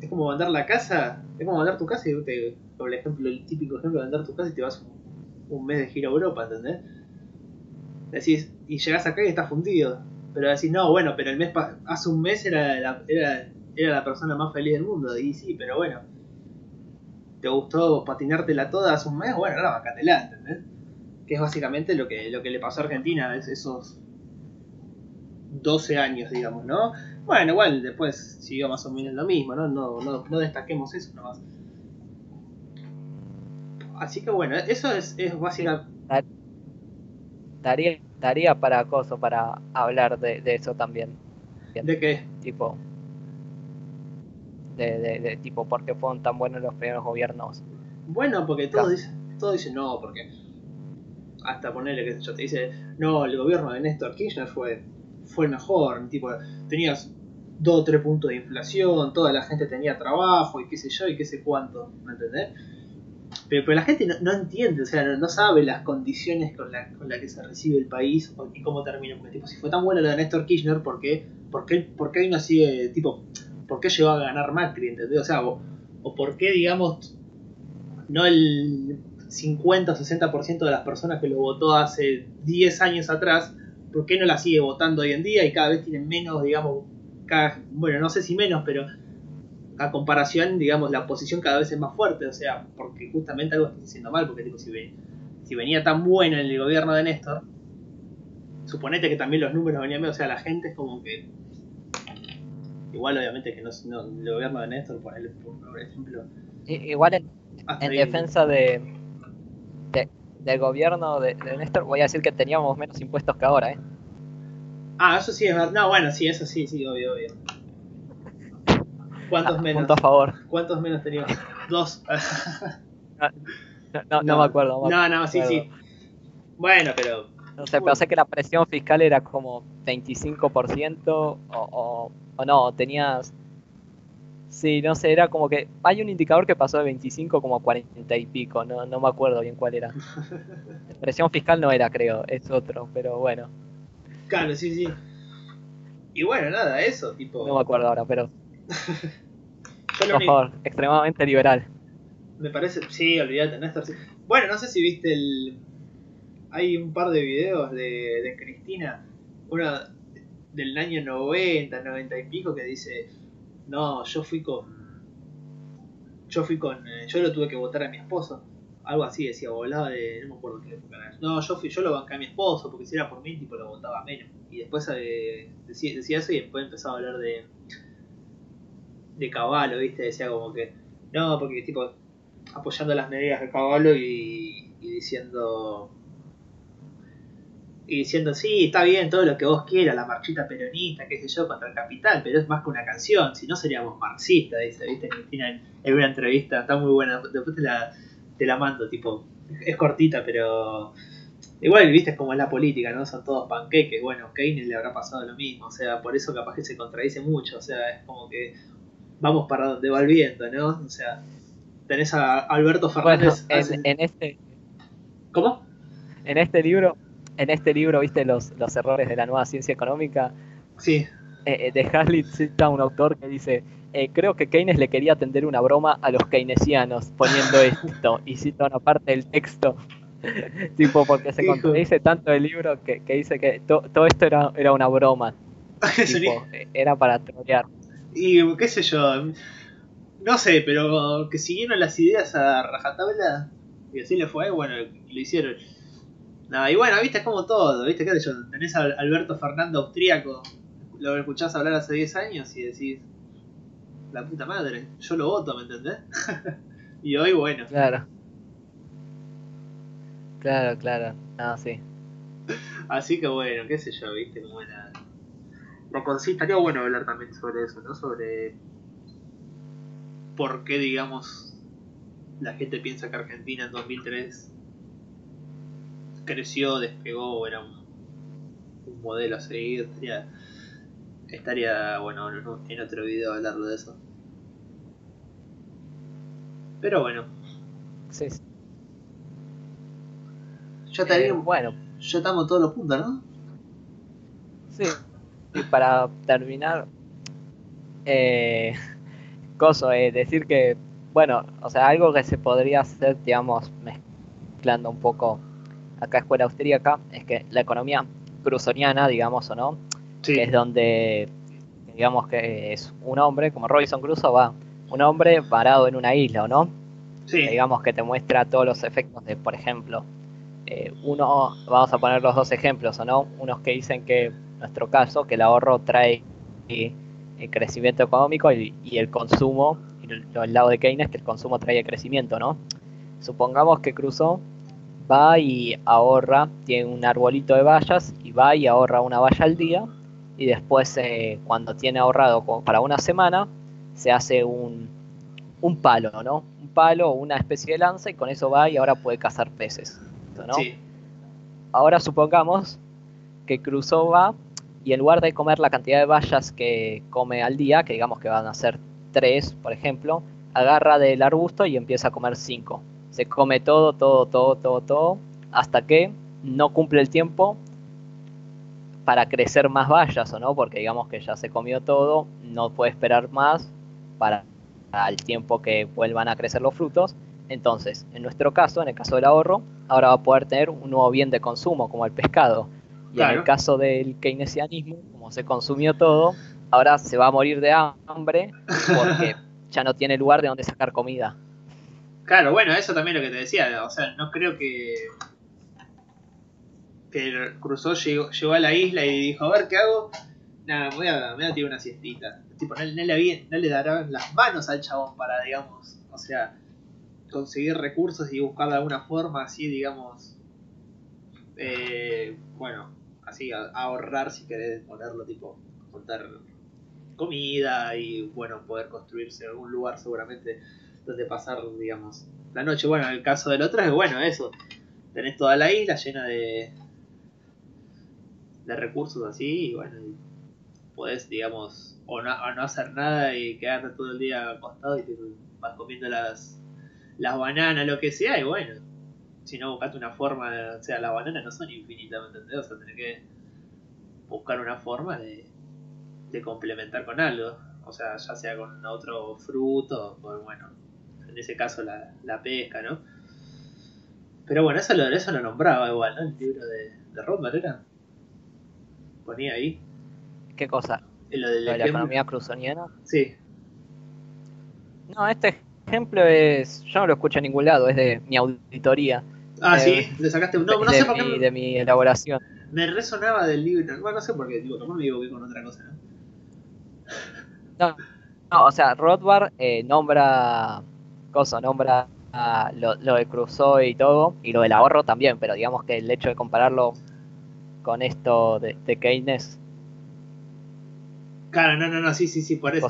es como mandar la casa, es como mandar tu casa y te, ejemplo, el típico ejemplo de mandar tu casa y te vas un, mes de gira a Europa, ¿entendés? Decís, y llegas acá y estás fundido. Pero decís, no, bueno, pero el mes hace un mes era la, era, era la persona más feliz del mundo. Y sí, pero bueno, te gustó patinártela toda hace un mes, bueno, ahora bacatela, ¿entendés? Que es básicamente lo que, lo que le pasó a Argentina esos 12 años, digamos, ¿no? Bueno, igual después siguió más o menos lo mismo, ¿no? No, no, destaquemos eso nomás. Así que bueno, eso es, es básicamente... Daría, daría para acoso, para hablar de, eso también. ¿De qué? Tipo... De, de, tipo, ¿por qué fueron tan buenos los primeros gobiernos? Bueno, porque todos dicen, todos dicen no, porque hasta ponerle que yo te dice, no, el gobierno de Néstor Kirchner fue, fue mejor, tipo, tenías dos o tres puntos de inflación, toda la gente tenía trabajo y qué sé yo y qué sé cuánto, ¿me entendés? Pero, pero la gente no, entiende, o sea, no, sabe las condiciones con las con la que se recibe el país y cómo termina. Porque, tipo, si fue tan bueno lo de Néstor Kirchner, ¿por qué, por qué, por qué no tipo, por qué llegó a ganar Macri, ¿entendés? O sea, o, o por qué, digamos, no el, 50 o 60% de las personas que lo votó hace 10 años atrás, ¿por qué no la sigue votando hoy en día y cada vez tienen menos, digamos, bueno, no sé si menos, pero a comparación, digamos, la oposición cada vez es más fuerte, o sea, porque justamente algo está haciendo mal, porque tipo, si, si venía tan bueno en el gobierno de Néstor, suponete que también los números venían bien, o sea, la gente es como que... Igual obviamente que no, el gobierno de Néstor, por ejemplo... Igual en defensa de, del gobierno de, Néstor, voy a decir que teníamos menos impuestos que ahora, ¿eh? Ah, eso sí es verdad. No, bueno, sí, eso sí, sí, obvio, obvio. ¿Cuántos ah, menos? Punto a favor. ¿Cuántos menos teníamos? Dos. *laughs* no, no, me acuerdo. No, no, sí, sí. Bueno, pero No sé, pero sé que la presión fiscal era como 25% o, o, o no, tenías... Sí, no sé, era como que hay un indicador que pasó de 25 como a 40 y pico, no, no me acuerdo bien cuál era. *laughs* Presión fiscal no era, creo, es otro, pero bueno. Claro, sí, sí. Y bueno, nada, eso, tipo... No me acuerdo ahora, pero... *laughs* Por favor, extremadamente liberal. Me parece, sí, olvídate, Néstor. Bueno, no sé si viste el. Hay un par de videos de, de Cristina, una del año 90, 90 y pico, que dice: No, yo fui con. Yo fui con. Eh, yo lo tuve que votar a mi esposo. Algo así decía, volaba de. No me acuerdo qué era. No, yo fui, yo lo banqué a mi esposo, porque si era por mí, tipo lo votaba menos. Y después eh, decía, decía eso y después empezaba a hablar de de caballo, ¿viste? Decía como que, no, porque tipo, apoyando las medidas de caballo y, diciendo, y diciendo, sí, está bien todo lo que vos quieras, la marchita peronista, qué sé yo, contra el capital, pero es más que una canción, si no seríamos marxistas, dice, ¿viste? Cristina en, en una entrevista, está muy buena, después te la, te la mando, tipo, es cortita, pero Igual, viste, es como es la política, ¿no? Son todos panqueques. Bueno, Keynes le habrá pasado lo mismo. O sea, por eso capaz que se contradice mucho. O sea, es como que vamos para donde va el viento, ¿no? O sea, tenés a Alberto Fernández. en, este. ¿Cómo? En este libro, en este libro, viste los, los errores de la nueva ciencia económica. Sí. Eh, eh, de Hazlitt cita un autor que dice. Eh, creo que Keynes le quería tender una broma a los keynesianos poniendo esto y cita una parte del texto *laughs* tipo porque se contradice tanto el libro que, dice que todo esto era, era una broma *laughs* tipo, era para trolear y qué sé yo, no sé, pero que siguieron las ideas a rajatabla y así le fue, bueno, lo hicieron. Y bueno, viste, es como todo, viste, qué sé yo, tenés a Alberto Fernando Austriaco, lo escuchás hablar hace 10 años y decís, la puta madre, yo lo voto, ¿me entendés? *laughs* y hoy, bueno. Claro. Claro, claro, no, sí. Así que bueno, qué sé yo, viste, como era la estaría bueno hablar también sobre eso, ¿no? Sobre por qué, digamos, la gente piensa que Argentina en 2003 creció, despegó, era un, modelo a seguir. Estaría, estaría bueno, en otro video hablarlo de eso. Pero bueno. Sí. Ya estaría, eh, bueno. Ya estamos todos los puntos, ¿no? Sí, y para terminar, eh, *laughs* coso, eh, decir que, bueno, o sea, algo que se podría hacer, digamos, mezclando un poco acá escuela austríaca, es que la economía cruzoniana, digamos, o no, que es donde, digamos que es un hombre, como Robinson Crusoe, va, un hombre parado en una isla, ¿o no? Sí. Digamos que te muestra todos los efectos de, por ejemplo, eh, uno, vamos a poner los dos ejemplos, ¿o no? Unos que dicen que nuestro caso, que el ahorro trae el eh, crecimiento económico y, el consumo, el, lado de Keynes, que el consumo trae crecimiento, ¿no? Supongamos que cruzó, va y ahorra, tiene un arbolito de vallas y va y ahorra una valla al día y después eh, cuando tiene ahorrado para una semana se hace un, un palo, ¿no? Un palo o una especie de lanza y con eso va y ahora puede cazar peces, ¿no? Ahora supongamos que cruzó va y en lugar de comer la cantidad de bayas que come al día, que digamos que van a ser tres, por ejemplo, agarra del arbusto y empieza a comer cinco. Se come todo, todo, todo, todo, todo, hasta que no cumple el tiempo para crecer más bayas, ¿o no? Porque digamos que ya se comió todo, no puede esperar más para el tiempo que vuelvan a crecer los frutos. Entonces, en nuestro caso, en el caso del ahorro, ahora va a poder tener un nuevo bien de consumo, como el pescado. Y en el caso del keynesianismo, como se consumió todo, ahora se va a morir de hambre porque ya no tiene lugar de donde sacar comida. Claro, bueno, eso también lo que te decía. O sea, no creo que. que cruzó, llegó, llegó a la isla y dijo: A ver, ¿qué hago? Nada, me voy a, me tirar una siestita. Tipo, no, le, no le darán las manos al chabón para, digamos, o sea, conseguir recursos y buscar de alguna forma así, digamos. Eh, bueno, así, ahorrar si querés ponerlo, tipo, contar comida y, bueno, poder construirse algún lugar seguramente donde pasar, digamos, la noche. Bueno, en el caso del otro es, bueno, eso, tenés toda la isla llena de, de recursos así y bueno, puedes, digamos, o no, no, hacer nada y quedarte todo el día acostado y te vas comiendo las, las bananas, lo que sea, y bueno, si no buscaste una forma, o sea, las bananas no son infinitas, ¿me entendés? O sea, tenés que buscar una forma de, de complementar con algo, o sea, ya sea con otro fruto, o bueno, en ese caso la, la pesca, ¿no? Pero bueno, eso lo, eso lo nombraba igual, ¿no? El libro de, de Rothbard era. Ponía ahí. ¿Qué cosa? Lo, de la economía cruzoniana. Sí. No, este ejemplo es. Yo no lo escucho en ningún lado, es de mi auditoría. Ah, eh, sí, le sacaste un. No, no sé por qué. De mi elaboración. Me resonaba del libro. Bueno, no sé por qué, digo, no me equivoqué con otra cosa, ¿no? No, no o sea, Rothbard eh, nombra. Cosa, nombra lo, lo de Crusoe y todo, y lo del ahorro también, pero digamos que el hecho de compararlo con esto de, Keynes. Claro, no, no, no, sí, sí, sí, por eso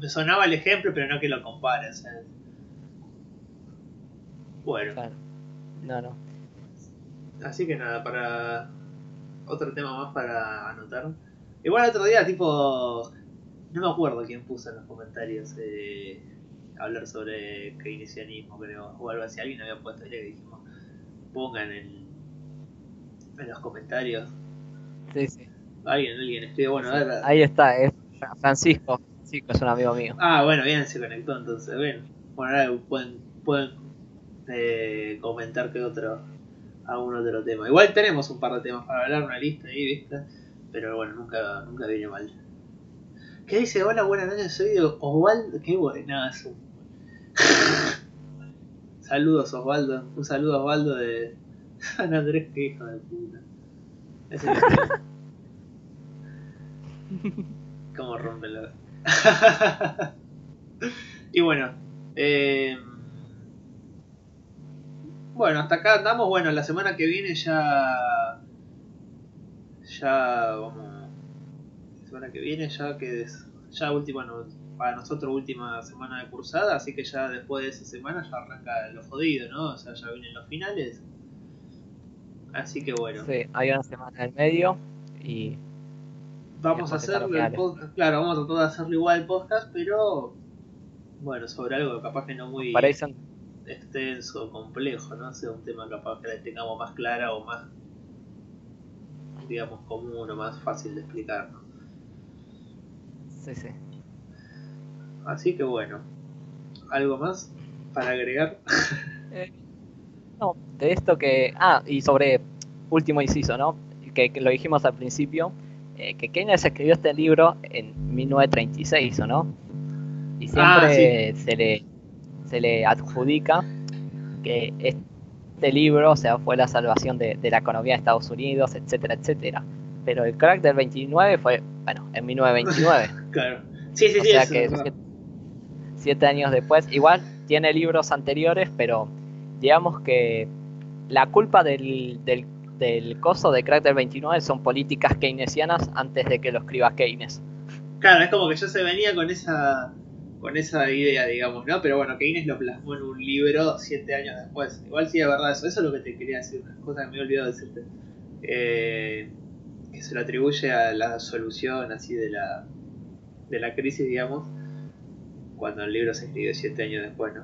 me sonaba el ejemplo, pero no que lo compares. Bueno. No, no. Así que nada, para otro tema más para anotar. Igual otro día, tipo, no me acuerdo quién puso en los comentarios. Eh, hablar sobre keynesianismo, creo, o algo así. Alguien había puesto que dijimos, pongan en, en los comentarios. Sí, sí. Alguien, alguien escribe, bueno, Ahí está, es Francisco. Francisco es un amigo mío. Ah, bueno, bien, se conectó entonces. Bien. Bueno, ahora pueden, pueden eh, comentar que otro, algún otro tema. Igual tenemos un par de temas para hablar, una lista ahí, ¿viste? Pero bueno, nunca, nunca viene mal. ¿Qué dice? Hola, buenas noches, soy Osvaldo. Qué bueno, es un *laughs* Saludos Osvaldo, un saludo a Osvaldo de *laughs* San Andrés, que hijo de puta. Ese *laughs* ¿Cómo rompe la... y bueno, eh... bueno, hasta acá andamos. Bueno, la semana que viene ya. Ya vamos. La semana que viene ya que es. Ya última no, para nosotros última semana de cursada, así que ya después de esa semana ya arranca lo jodido, ¿no? O sea, ya vienen los finales. Así que bueno. Sí, hay una semana en medio y... Vamos a hacerlo el podcast, claro, vamos a tratar de hacerlo igual el podcast, pero bueno, sobre algo capaz que no muy Parecen... extenso, complejo, ¿no? sea, un tema capaz que la tengamos más clara o más, digamos, común o más fácil de explicar, ¿no? Sí, sí. Así que bueno, ¿algo más para agregar? Eh, no, de esto que... Ah, y sobre último inciso, ¿no? Que, lo dijimos al principio, eh, que Keynes escribió este libro en 1936, ¿o no? Y siempre ah, se, le, se le adjudica que este libro o sea, fue la salvación de, la economía de Estados Unidos, etcétera, etcétera. Pero el crack del 29 fue, bueno, en 1929. *laughs* claro. Sí, sí, o Sea que, siete años después. Igual tiene libros anteriores, pero digamos que la culpa del, del, del coso de Crack del 29 son políticas keynesianas antes de que lo escriba Keynes. Claro, es como que yo se venía con esa con esa idea, digamos, ¿no? Pero bueno, Keynes lo plasmó en un libro siete años después. Igual sí es verdad eso, eso es lo que te quería decir, una cosa que me he olvidado decirte. Eh, que se lo atribuye a la solución así de la, de la crisis, digamos, cuando el libro se escribió siete años después, ¿no?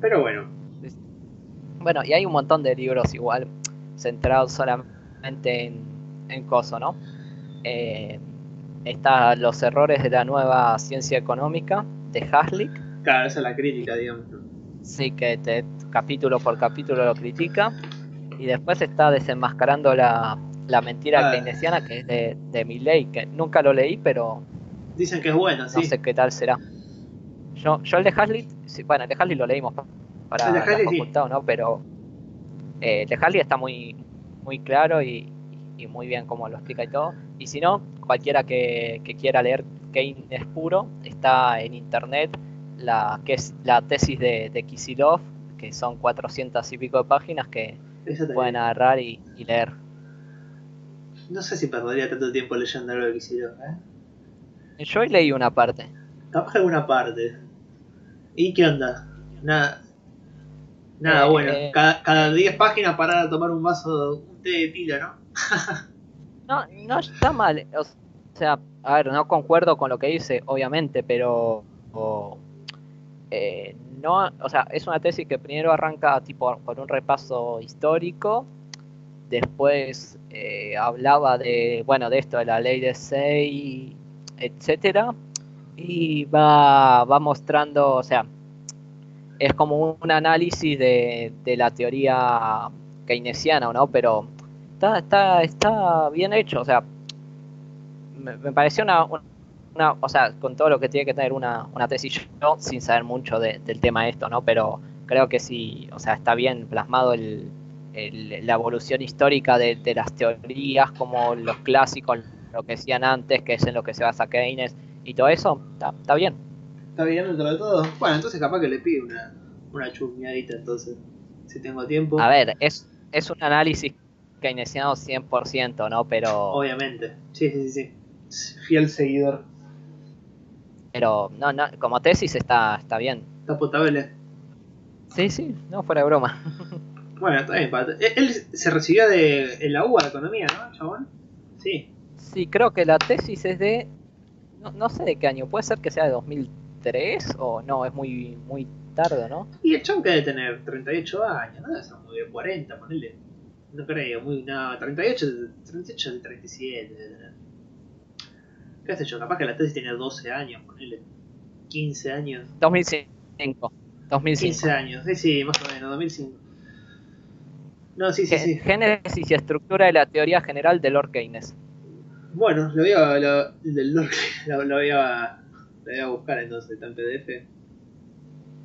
Pero bueno. Bueno, y hay un montón de libros igual centrados solamente en, en Coso, ¿no? Eh, está Los errores de la nueva ciencia económica de Haslick. Claro, esa es la crítica, digamos. Sí, que te, capítulo por capítulo lo critica. Y después está desenmascarando la, la mentira ah. keynesiana, que es de, de Milley, que nunca lo leí, pero Dicen que es bueno, sí. No sé qué tal será. Yo, yo el de Hasley, bueno, el de Hasley lo leímos para el de la facultad, ¿no? Pero eh, el de Hasley está muy, muy claro y, y, muy bien como lo explica y todo. Y si no, cualquiera que, que quiera leer Keynes puro, está en internet la que es la tesis de, de Kisilov, que son 400 y pico de páginas que pueden agarrar y, y, leer. No sé si perdería tanto tiempo leyendo algo de Kisilov, ¿eh? Yo hoy leí una parte. Capaz alguna parte. ¿Y qué onda? Nada. Nada, eh, bueno. Eh, cada, 10 páginas parar a tomar un vaso, un té de tila, ¿no? *laughs* no, no está mal. O sea, a ver, no concuerdo con lo que dice, obviamente, pero eh, no, o sea, es una tesis que primero arranca tipo con un repaso histórico, después eh, hablaba de, bueno, de esto, de la ley de Say, etcétera, y va, va mostrando, o sea, es como un análisis de, de la teoría keynesiana, ¿no? Pero está, está, está bien hecho, o sea, me, me pareció una, una, o sea, con todo lo que tiene que tener una, una tesis yo, sin saber mucho del tema esto, ¿no? Pero creo que sí, o sea, está bien plasmado el, la evolución histórica de, de, las teorías, como los clásicos, lo que decían antes, que es en lo que se basa Keynes, y todo eso, está, bien. Está bien dentro de todo. Bueno, entonces capaz que le pido una, una chusmeadita entonces, si tengo tiempo. A ver, es, es un análisis keynesiano 100%, ¿no? Pero... Obviamente, sí, sí, sí. Fiel seguidor. Pero no, no, como tesis está, está bien. Está potable. Sí, sí, no fuera de broma. *laughs* Bueno, está bien. Él se recibió de, en la UBA de Economía, ¿no, chabón? Sí. Sí, creo que la tesis es de... No, no sé de qué año, puede ser que sea de 2003 o no, es muy muy tarde, ¿no? Y el chabón que debe tener 38 años, no debe ser muy de 40, ponele. No creo, muy... No, 38, 38, 37 debe tener qué sé yo, capaz que la tesis tiene 12 años, ponele 15 años. 2005. 2005. 15 años, sí, sí, más o menos, 2005. No, sí, sí, sí. Génesis y estructura de la teoría general de Lord Keynes. Bueno, lo voy a, lo, del Lord, *laughs* lo, lo, voy a, lo voy a buscar entonces, está en PDF.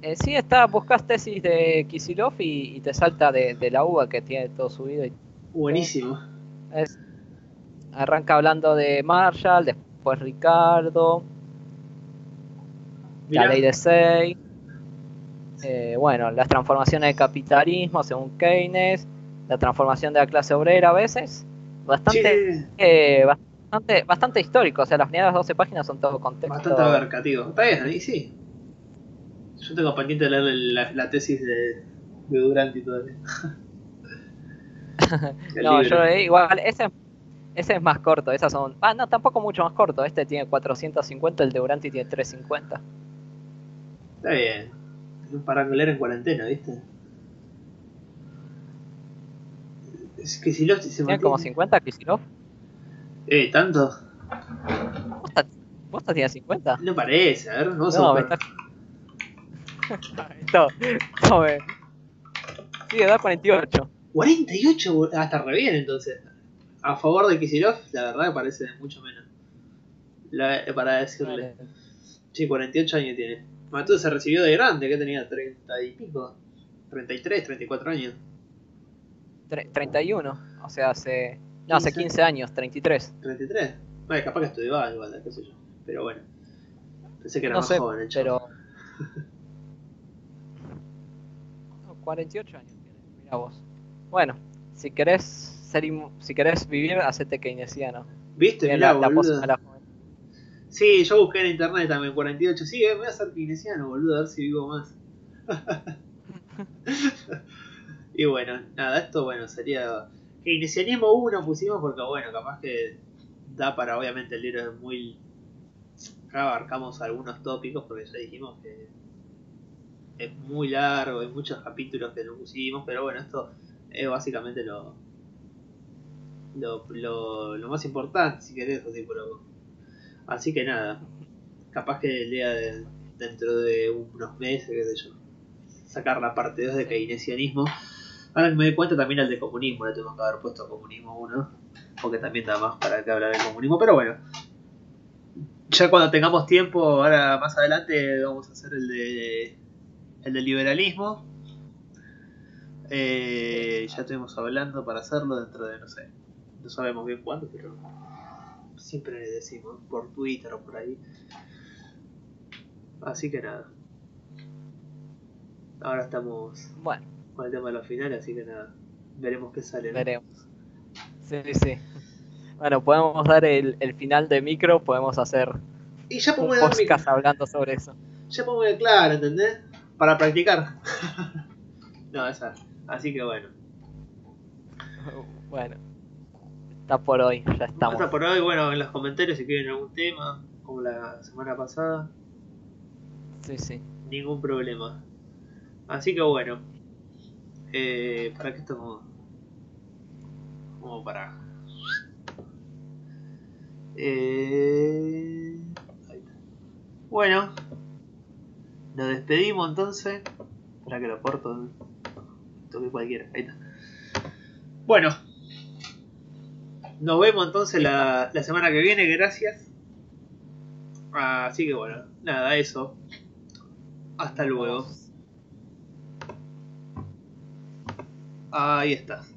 Eh, sí, está, buscas tesis de Kisilov y, y te salta de, de, la UBA que tiene todo subido. Y Buenísimo. Es, arranca hablando de Marshall, después Ricardo, la ley de Say, eh, bueno, las transformaciones del capitalismo según Keynes, la transformación de la clase obrera a veces, bastante, eh, bastante, bastante histórico, o sea, las primeras 12 páginas son todo contexto. Bastante abarcativo, está bien, ahí sí. Yo tengo pendiente de leer la, tesis de, de eso. *laughs* no, yo eh, igual, ese ese es más corto, esas son... Ah, no, tampoco mucho más corto. Este tiene 450, el de Uranti tiene 350. Está bien. Para leer en cuarentena, ¿viste? Es que si los se ¿Tiene como 50 Kisilov? Eh, ¿tanto? ¿Vos tienes 50? No parece, a ver, vamos no, a ver. Esto, no, me... Sí, *laughs* da 48. 48, hasta re bien entonces a favor de Kisilov, la verdad me parece mucho menos. para decirle. Sí, 48 años tiene. Matú se recibió de grande, que tenía 30 y pico. 33, 34 años. 31, o sea, hace. No, hace 15 años, 33. 33. Bueno, capaz que estudiaba igual, qué sé yo. Pero bueno. Pensé que era más joven, el pero... *laughs* 48 años tiene, mira vos. Bueno, si querés si querés vivir, hacete keynesiano. ¿Viste? Mirá, la, la Sí, yo busqué en internet también 48. Sí, eh, voy a ser keynesiano, boludo, a ver si vivo más. *laughs* *laughs* y bueno, nada, esto bueno sería. Keynesianismo 1 pusimos porque, bueno, capaz que da para, obviamente, el libro es muy. Acá abarcamos algunos tópicos porque ya dijimos que es muy largo, hay muchos capítulos que no pusimos, pero bueno, esto es básicamente lo, lo, lo, más importante, si querés, así, pero... así que nada, capaz que el día de, dentro de unos meses, qué sé yo, sacar la parte 2 de keynesianismo. Ahora me doy cuenta también el de comunismo, le tengo que haber puesto comunismo 1, porque también da más para que hablar de comunismo, pero bueno. Ya cuando tengamos tiempo, ahora más adelante vamos a hacer el de el de liberalismo. Eh, ya estuvimos hablando para hacerlo dentro de, no sé, no sabemos bien cuándo, pero siempre le decimos por Twitter o por ahí. Así que nada. Ahora estamos bueno. Con el tema de los finales, así que nada. Veremos qué sale. Veremos. Sí, sí. Bueno, podemos dar el, el final de micro, podemos hacer y ya un podcast hablando sobre eso. Ya podemos claro, ¿entendés? Para practicar. *laughs* no, esa. Así que bueno. Bueno. Hasta por hoy, ya estamos. Hasta por hoy, bueno, en los comentarios si quieren algún tema, como la semana pasada. Sí, sí. Ningún problema. Así que bueno. Eh, ¿Para qué estamos? Como para. Eh... Bueno, nos despedimos entonces. Para que lo corto. Toque cualquiera. Ahí está. Bueno, nos vemos entonces la, la semana que viene. Gracias. Así que bueno, nada, eso. Hasta luego. Ahí está.